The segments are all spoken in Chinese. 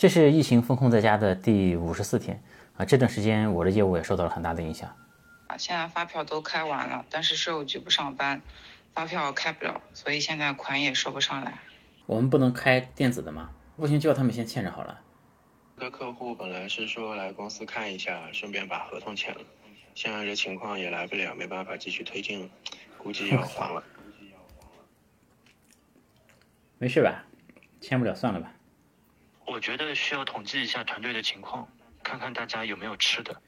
这是疫情封控在家的第五十四天啊，这段时间我的业务也受到了很大的影响。啊，现在发票都开完了，但是税务局不上班，发票开不了，所以现在款也收不上来。我们不能开电子的吗？不行叫他们先欠着好了。个客户本来是说来公司看一下，顺便把合同签了，现在这情况也来不了，没办法继续推进了，估计要黄了。没事吧？签不了算了吧。我觉得需要统计一下团队的情况，看看大家有没有吃的。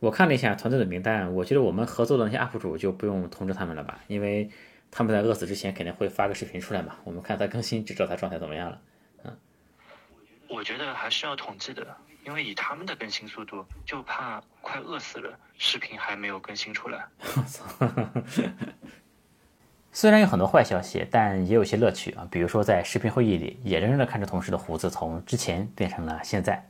我看了一下团队的名单，我觉得我们合作的那些 UP 主就不用通知他们了吧，因为他们在饿死之前肯定会发个视频出来嘛，我们看他更新就知道他状态怎么样了。嗯，我觉得还是要统计的，因为以他们的更新速度，就怕快饿死了，视频还没有更新出来。我操！虽然有很多坏消息，但也有些乐趣啊。比如说，在视频会议里，眼睁睁地看着同事的胡子从之前变成了现在。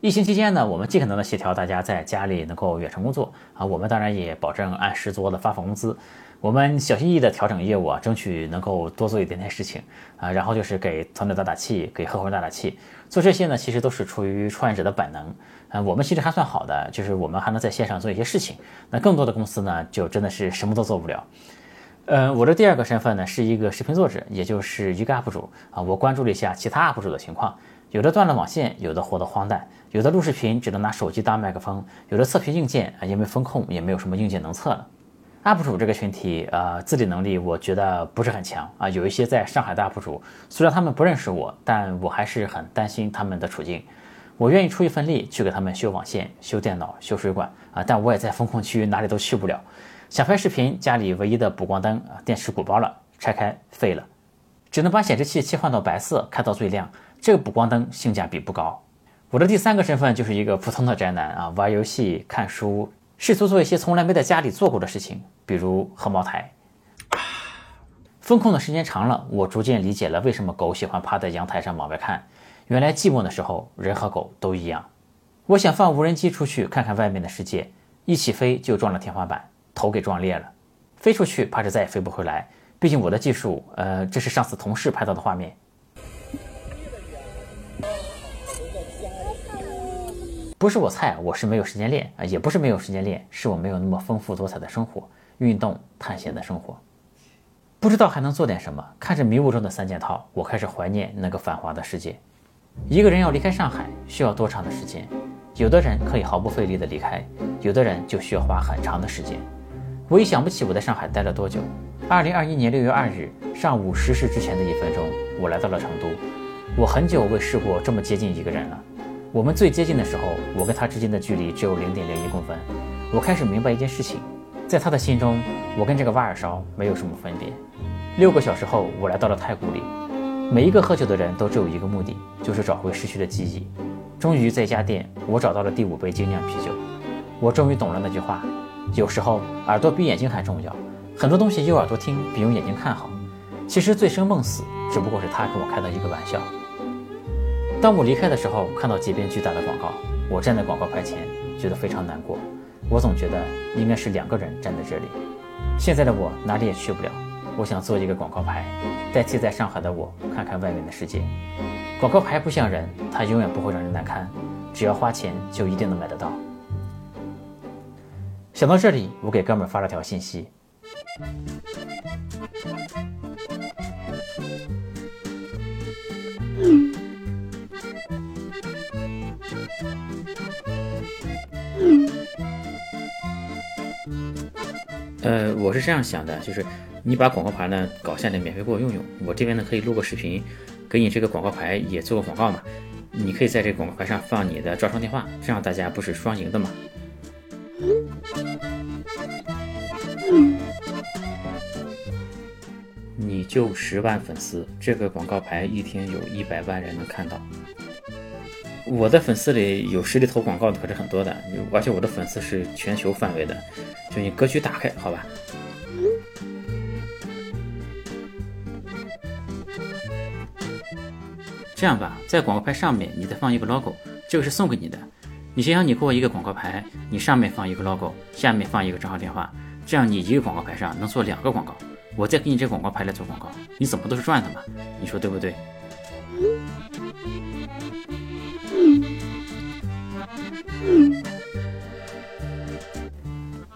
疫情期间呢，我们尽可能的协调大家在家里能够远程工作啊。我们当然也保证按时做的发放工资。我们小心翼翼地调整业务啊，争取能够多做一点点事情啊。然后就是给团队打打气，给合伙人打打气。做这些呢，其实都是出于创业者的本能啊。我们其实还算好的，就是我们还能在线上做一些事情。那更多的公司呢，就真的是什么都做不了。呃，我的第二个身份呢是一个视频作者，也就是一个 UP 主啊。我关注了一下其他 UP 主的情况，有的断了网线，有的活得荒诞，有的录视频只能拿手机当麦克风，有的测评硬件啊，因为风控也没有什么硬件能测了。UP 主这个群体，呃，自理能力我觉得不是很强啊。有一些在上海的 UP 主，虽然他们不认识我，但我还是很担心他们的处境。我愿意出一份力去给他们修网线、修电脑、修水管啊，但我也在风控区哪里都去不了。想拍视频，家里唯一的补光灯啊，电池鼓包了，拆开废了，只能把显示器切换到白色，开到最亮。这个补光灯性价比不高。我的第三个身份就是一个普通的宅男啊，玩游戏、看书，试图做一些从来没在家里做过的事情，比如喝茅台。风控的时间长了，我逐渐理解了为什么狗喜欢趴在阳台上往外看。原来寂寞的时候，人和狗都一样。我想放无人机出去看看外面的世界，一起飞就撞了天花板。头给撞裂了，飞出去怕是再也飞不回来。毕竟我的技术，呃，这是上次同事拍到的画面，不是我菜，我是没有时间练啊，也不是没有时间练，是我没有那么丰富多彩的生活，运动探险的生活，不知道还能做点什么。看着迷雾中的三件套，我开始怀念那个繁华的世界。一个人要离开上海，需要多长的时间？有的人可以毫不费力的离开，有的人就需要花很长的时间。我已想不起我在上海待了多久。二零二一年六月二日上午十时之前的一分钟，我来到了成都。我很久未试过这么接近一个人了。我们最接近的时候，我跟他之间的距离只有零点零一公分。我开始明白一件事情，在他的心中，我跟这个挖耳勺没有什么分别。六个小时后，我来到了太古里。每一个喝酒的人都只有一个目的，就是找回失去的记忆。终于在一家店，我找到了第五杯精酿啤酒。我终于懂了那句话。有时候耳朵比眼睛还重要，很多东西用耳朵听比用眼睛看好。其实醉生梦死只不过是他跟我开的一个玩笑。当我离开的时候，看到街边巨大的广告，我站在广告牌前，觉得非常难过。我总觉得应该是两个人站在这里。现在的我哪里也去不了，我想做一个广告牌，代替在上海的我看看外面的世界。广告牌不像人，它永远不会让人难堪，只要花钱就一定能买得到。想到这里，我给哥们发了条信息。呃，我是这样想的，就是你把广告牌呢搞下来，免费给我用用。我这边呢可以录个视频，给你这个广告牌也做个广告嘛。你可以在这广告牌上放你的招商电话，这样大家不是双赢的你就十万粉丝，这个广告牌一天有一百万人能看到。我的粉丝里有实力投广告的可是很多的，而且我的粉丝是全球范围的，就你格局打开，好吧？这样吧，在广告牌上面你再放一个 logo，这个是送给你的。你想想，你给我一个广告牌，你上面放一个 logo，下面放一个账号电话，这样你一个广告牌上能做两个广告我再给你这广告牌来做广告你怎么都是赚的嘛你说对不对？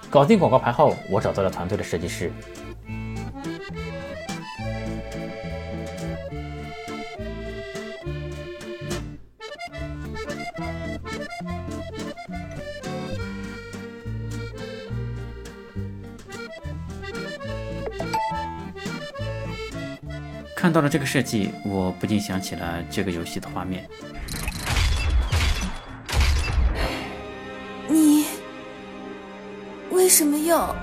搞定广告牌后我找到了团队的设计师看到了这个设计，我不禁想起了这个游戏的画面。你为什么要？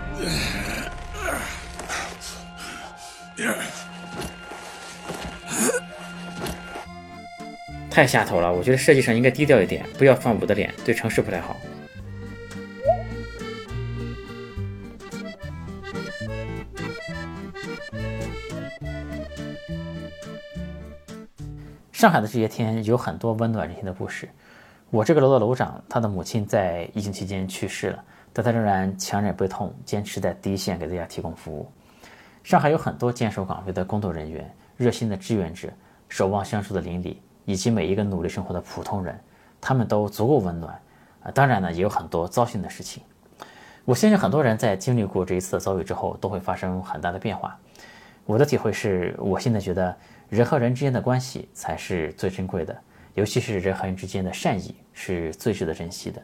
太下头了！我觉得设计上应该低调一点，不要放我的脸，对城市不太好。上海的这些天有很多温暖人心的故事。我这个楼的楼长，他的母亲在疫情期间去世了，但他仍然强忍悲痛，坚持在第一线给大家提供服务。上海有很多坚守岗位的工作人员、热心的志愿者、守望相助的邻里，以及每一个努力生活的普通人，他们都足够温暖。啊，当然呢，也有很多糟心的事情。我相信很多人在经历过这一次的遭遇之后，都会发生很大的变化。我的体会是，我现在觉得。人和人之间的关系才是最珍贵的，尤其是人和人之间的善意是最值得珍惜的。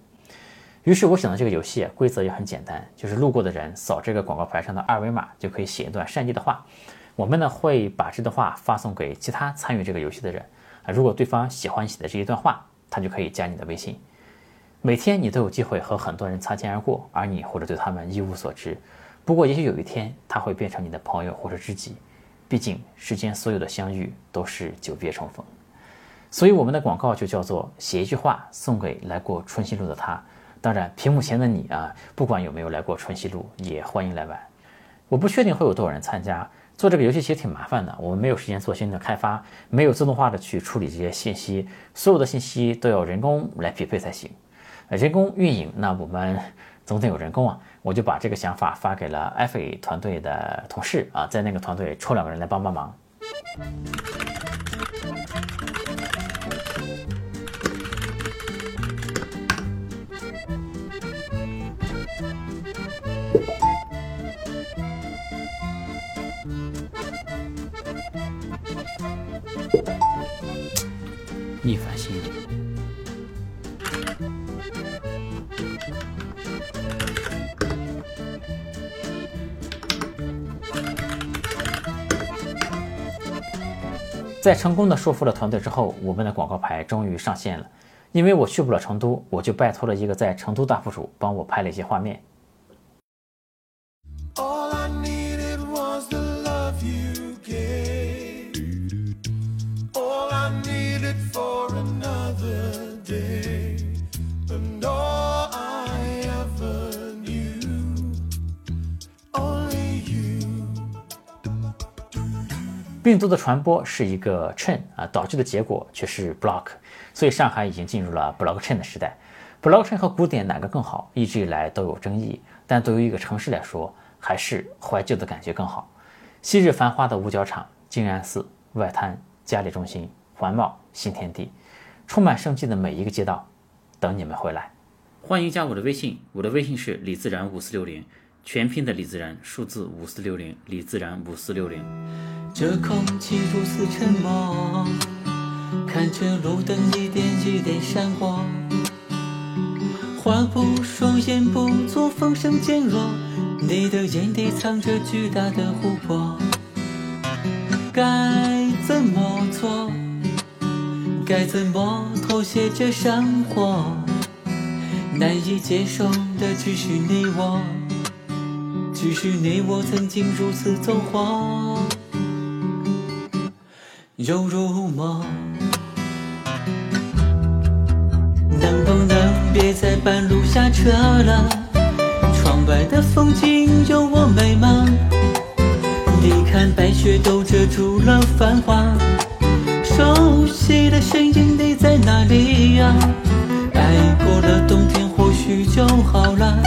于是我想到这个游戏规则也很简单，就是路过的人扫这个广告牌上的二维码就可以写一段善意的话。我们呢会把这段话发送给其他参与这个游戏的人啊，如果对方喜欢写的这一段话，他就可以加你的微信。每天你都有机会和很多人擦肩而过，而你或者对他们一无所知。不过也许有一天他会变成你的朋友或者知己。毕竟世间所有的相遇都是久别重逢，所以我们的广告就叫做写一句话送给来过春熙路的他。当然，屏幕前的你啊，不管有没有来过春熙路，也欢迎来玩。我不确定会有多少人参加。做这个游戏其实挺麻烦的，我们没有时间做新的开发，没有自动化的去处理这些信息，所有的信息都要人工来匹配才行。人工运营，那我们。总得有人工啊，我就把这个想法发给了 F A 团队的同事啊，在那个团队抽两个人来帮帮忙。逆反心理。在成功的说服了团队之后，我们的广告牌终于上线了。因为我去不了成都，我就拜托了一个在成都大副主帮我拍了一些画面。病毒的传播是一个 chain 啊，导致的结果却是 block，所以上海已经进入了 blockchain 的时代。blockchain 和古典哪个更好？一直以来都有争议，但对于一个城市来说，还是怀旧的感觉更好。昔日繁华的五角场、静安寺、外滩、嘉里中心、环贸、新天地，充满生机的每一个街道，等你们回来。欢迎加我的微信，我的微信是李自然五四六零。全拼的李自然，数字五四六零，李自然五四六零。这空气如此沉默，看着路灯一点一点闪过，划不双眼不做风声渐弱，你的眼底藏着巨大的湖泊，该怎么做？该怎么妥协这生活？难以接受的只是你我。只是你我曾经如此走火，又如梦。能不能别在半路下车了？窗外的风景有我美吗？你看白雪都遮住了繁华，熟悉的身影你在哪里呀？爱过了冬天或许就好了。